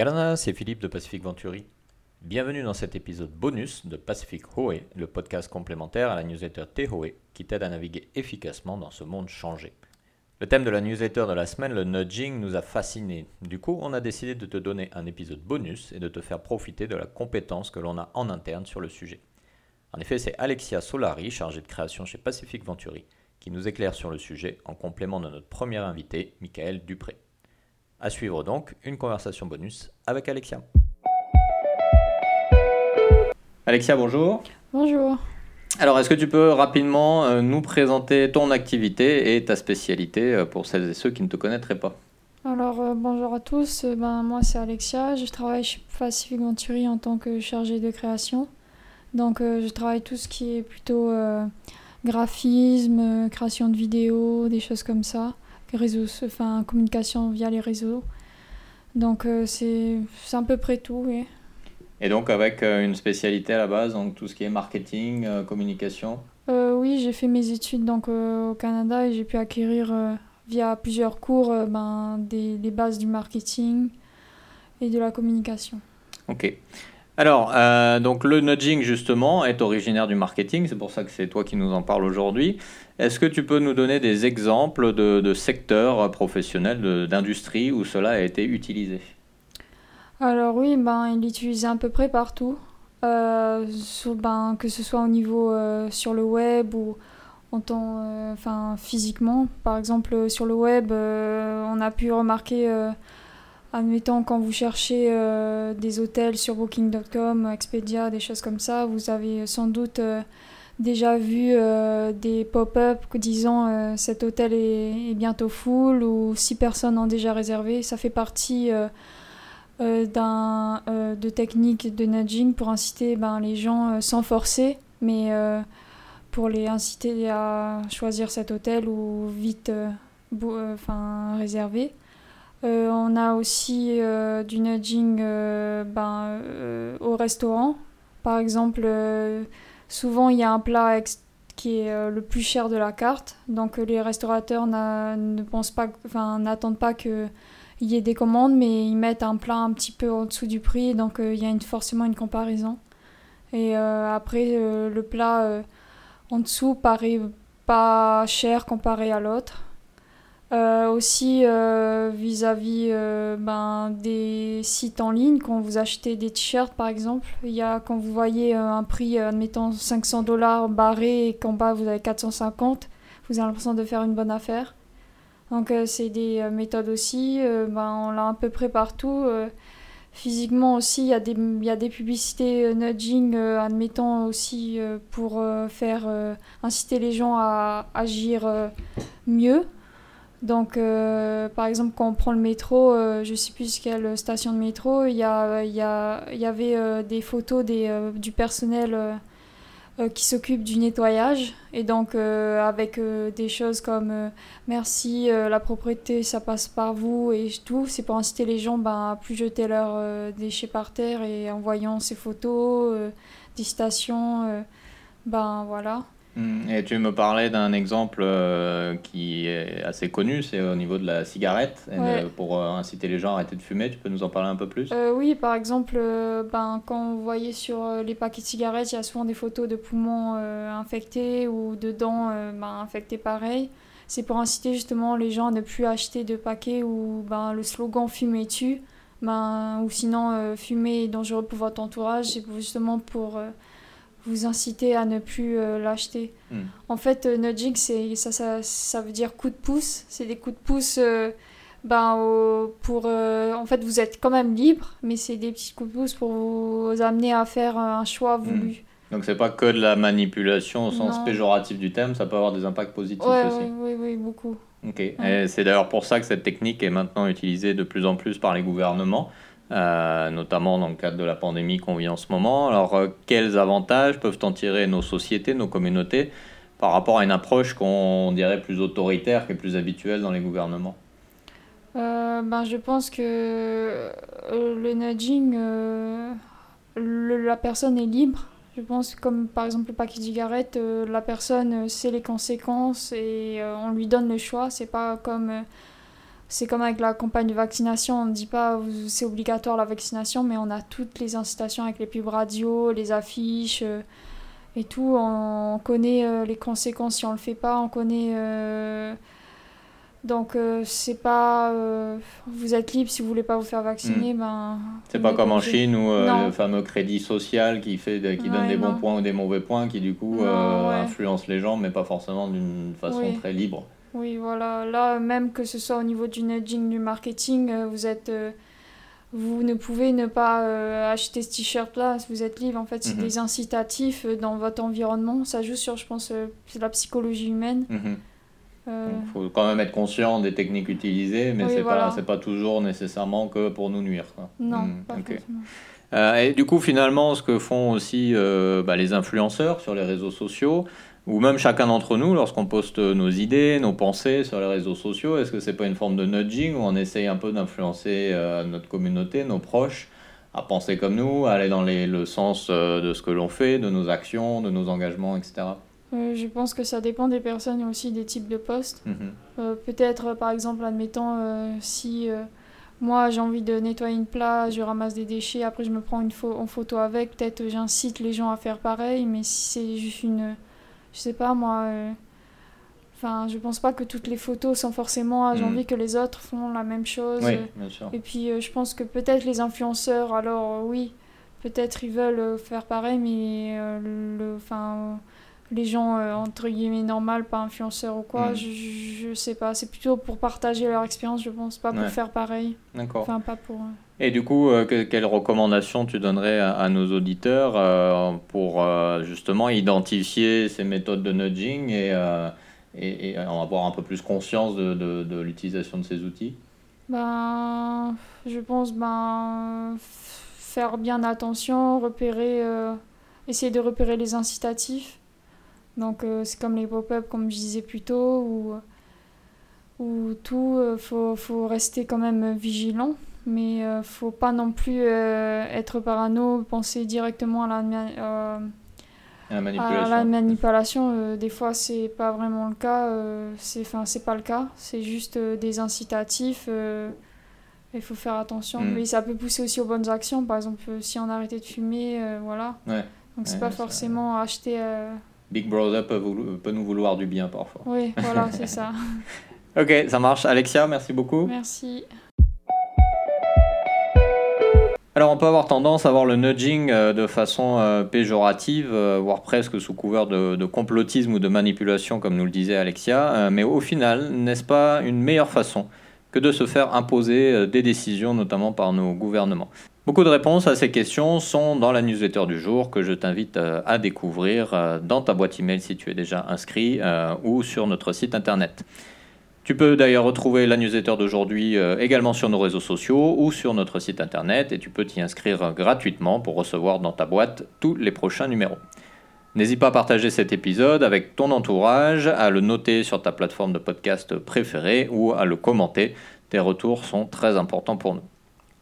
Yalana, c'est Philippe de Pacific Venturi. Bienvenue dans cet épisode bonus de Pacific Hoe, le podcast complémentaire à la newsletter Tehoe qui t'aide à naviguer efficacement dans ce monde changé. Le thème de la newsletter de la semaine, le nudging, nous a fascinés. Du coup, on a décidé de te donner un épisode bonus et de te faire profiter de la compétence que l'on a en interne sur le sujet. En effet, c'est Alexia Solari, chargée de création chez Pacific Venturi, qui nous éclaire sur le sujet en complément de notre premier invité, Michael Dupré. À suivre donc une conversation bonus avec Alexia. Alexia, bonjour. Bonjour. Alors, est-ce que tu peux rapidement euh, nous présenter ton activité et ta spécialité euh, pour celles et ceux qui ne te connaîtraient pas? Alors, euh, bonjour à tous. Ben, moi, c'est Alexia. Je travaille chez Pacific Venturi en tant que chargée de création. Donc, je travaille tout ce qui est plutôt graphisme, création de vidéos, des choses comme ça réseaux, enfin communication via les réseaux. Donc euh, c'est à peu près tout. Oui. Et donc avec euh, une spécialité à la base, donc tout ce qui est marketing, euh, communication? Oui, j'ai fait mes études donc, au Canada et j'ai pu acquérir via plusieurs cours ben, des, des, bases du marketing et de la communication. Ok. Alors, euh, donc le nudging justement est originaire du marketing, c'est pour ça que c'est toi qui nous en parles aujourd'hui. Est-ce que tu peux nous donner des exemples de, secteurs professionnels, d'industrie où cela a été utilisé? Alors oui, ben, il est utilisé à peu près partout, euh, ben, que ce soit au niveau euh, sur le web ou en enfin physiquement. Par exemple, sur le web, on a pu remarquer Admettons, quand vous cherchez euh, des hôtels sur Booking.com, Expedia, des choses comme ça, vous avez sans doute euh, déjà vu euh, des pop-up disant cet hôtel est, bientôt full ou six personnes ont déjà réservé. Ça fait partie d'un, de techniques de nudging pour inciter ben, les gens sans forcer, mais pour les inciter à choisir cet hôtel ou vite enfin, réserver. Euh, on a aussi euh, du nudging euh, ben, au restaurant. Par exemple, souvent il y a un plat qui est le plus cher de la carte. Donc les restaurateurs ne pas, n'attendent pas qu'il y ait des commandes, mais ils mettent un plat un petit peu en dessous du prix. Donc il y a forcément une comparaison. Et après, le plat en dessous paraît pas cher comparé à l'autre. Euh, aussi euh, vis-à-vis euh, ben, des sites en ligne, quand vous achetez des t-shirts par exemple, il y a quand vous voyez un prix, admettons 500 dollars barré et qu'en bas vous avez 450, vous avez l'impression de faire une bonne affaire. Donc c'est des méthodes aussi, ben, on l'a à peu près partout. physiquement aussi, il y, a des, y a des publicités nudging, admettons aussi pour faire inciter les gens à agir mieux. Donc, euh, par exemple, quand on prend le métro, euh, je ne sais plus quelle station de métro, il y, a, y, a, y avait euh, des photos des, du personnel qui s'occupe du nettoyage. Et donc, avec des choses comme merci, la propriété, ça passe par vous et tout, c'est pour inciter les gens ben, à plus jeter leurs déchets par terre et en voyant ces photos, des stations, ben voilà. Mm. Et tu me parlais d'un exemple euh, qui est assez connu, c'est au niveau de la cigarette. pour euh, inciter les gens à arrêter de fumer, tu peux nous en parler un peu plus? Euh, Oui, par exemple, ben, quand vous voyez sur les paquets de cigarettes, il y a souvent des photos de poumons infectés ou de dents ben, infectées pareil. C'est pour inciter justement les gens à ne plus acheter de paquets où ben, le slogan Fumer tue, ben, ou sinon fumer est dangereux pour votre entourage. C'est justement pour vous inciter à ne plus euh, l'acheter. Hmm. En fait, euh, nudging, ça, ça, ça, veut dire coup de pouce. C'est des coups de pouce euh, ben, pour... en fait, vous êtes quand même libre, mais c'est des petits coups de pouce pour vous amener à faire un choix hmm. voulu. Donc c'est pas que de la manipulation au sens péjoratif du thème, ça peut avoir des impacts positifs aussi. Oui, oui, beaucoup. Ok, et c'est d'ailleurs pour ça que cette technique est maintenant utilisée de plus en plus par les gouvernements. Euh, notamment dans le cadre de la pandémie qu'on vit en ce moment. Alors, euh, quels avantages peuvent en tirer nos sociétés, nos communautés, par rapport à une approche qu'on dirait plus autoritaire, qui est plus habituelle dans les gouvernements? Euh, ben, Je pense que le nudging, la personne est libre. Je pense comme par exemple le paquet de cigarettes, la personne sait les conséquences et on lui donne le choix. C'est pas comme c'est comme avec la campagne de vaccination, on ne dit pas c'est obligatoire la vaccination, mais on a toutes les incitations avec les pubs radio, les affiches euh, et tout. On, connaît euh, les conséquences si on le fait pas, on connaît. Euh, donc c'est pas vous êtes libre si vous voulez pas vous faire vacciner, hmm. ben. C'est pas comme en Chine où le fameux crédit social qui fait qui donne des bons points ou des mauvais points qui du coup influence les gens mais pas forcément d'une façon très libre. Oui, voilà. Là, même que ce soit au niveau du nudging, du marketing, euh, vous êtes. Euh, vous ne pouvez ne pas euh, acheter ce t-shirt-là, vous êtes libre. En fait, c'est mhm. des incitatifs dans votre environnement. Ça joue sur, je pense, la psychologie humaine. Mhm. Il faut quand même être conscient des techniques utilisées, mais ce c'est pas, pas toujours nécessairement que pour nous nuire. Non, mhm. pas et du coup, finalement, ce que font aussi bah, les influenceurs sur les réseaux sociaux, ou même chacun d'entre nous, lorsqu'on poste nos idées, nos pensées sur les réseaux sociaux, est-ce que c'est pas une forme de nudging où on essaye un peu d'influencer euh, notre communauté, nos proches, à penser comme nous, à aller dans les, le sens euh, de ce que l'on fait, de nos actions, de nos engagements, etc. Euh, je pense que ça dépend des personnes et aussi des types de postes. Mhm. Peut-être, par exemple, admettons, si moi j'ai envie de nettoyer une plage, je ramasse des déchets, après je me prends une en photo avec, peut-être j'incite les gens à faire pareil, mais si c'est juste une je sais pas moi. Euh, enfin, je pense pas que toutes les photos sont forcément j'ai mm. envie que les autres font la même chose. Oui, bien sûr. Et puis, euh, je pense que peut-être les influenceurs, alors euh, oui, peut-être ils veulent faire pareil, mais le, enfin, les gens entre guillemets normales, pas influenceurs ou quoi, mm. je, je, sais pas. C'est plutôt pour partager leur expérience, je pense, pas pour faire pareil. D'accord. Enfin, pas pour. Et du coup, euh, quelles recommandations tu donnerais à, nos auditeurs euh, pour euh, justement identifier ces méthodes de nudging et, en avoir un peu plus conscience de, l'utilisation de ces outils? Ben, Je pense ben, faire bien attention, repérer, essayer de repérer les incitatifs. Donc c'est comme les pop-up, comme je disais plus tôt, ou tout, il faut, faut rester quand même vigilant mais euh, faut pas non plus euh, être parano, penser directement à la, euh, la manipulation. À la manipulation des fois, c'est pas vraiment le cas. c'est enfin, c'est pas le cas. C'est juste des incitatifs. il faut faire attention. Mm. Mais ça peut pousser aussi aux bonnes actions. Par exemple, si on arrêtait de fumer, voilà. Ouais. Donc c'est pas forcément acheter. Big Brother peut, peut, nous vouloir du bien parfois. Oui, voilà, c'est ça. ok, ça marche. Alexia, merci beaucoup. Merci. Alors on peut avoir tendance à voir le nudging euh, de façon euh, péjorative, euh, voire presque sous couvert de, complotisme ou de manipulation, comme nous le disait Alexia, mais au final, n'est-ce pas une meilleure façon que de se faire imposer des décisions, notamment par nos gouvernements? Beaucoup de réponses à ces questions sont dans la newsletter du jour que je t'invite à découvrir dans ta boîte email si tu es déjà inscrit ou sur notre site internet. Tu peux d'ailleurs retrouver la newsletter d'aujourd'hui euh, également sur nos réseaux sociaux ou sur notre site internet et tu peux t'y inscrire gratuitement pour recevoir dans ta boîte tous les prochains numéros. N'hésite pas à partager cet épisode avec ton entourage, à le noter sur ta plateforme de podcast préférée ou à le commenter. Tes retours sont très importants pour nous.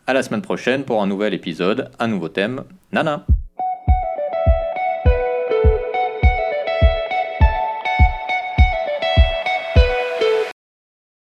À la semaine prochaine pour un nouvel épisode, un nouveau thème. Nana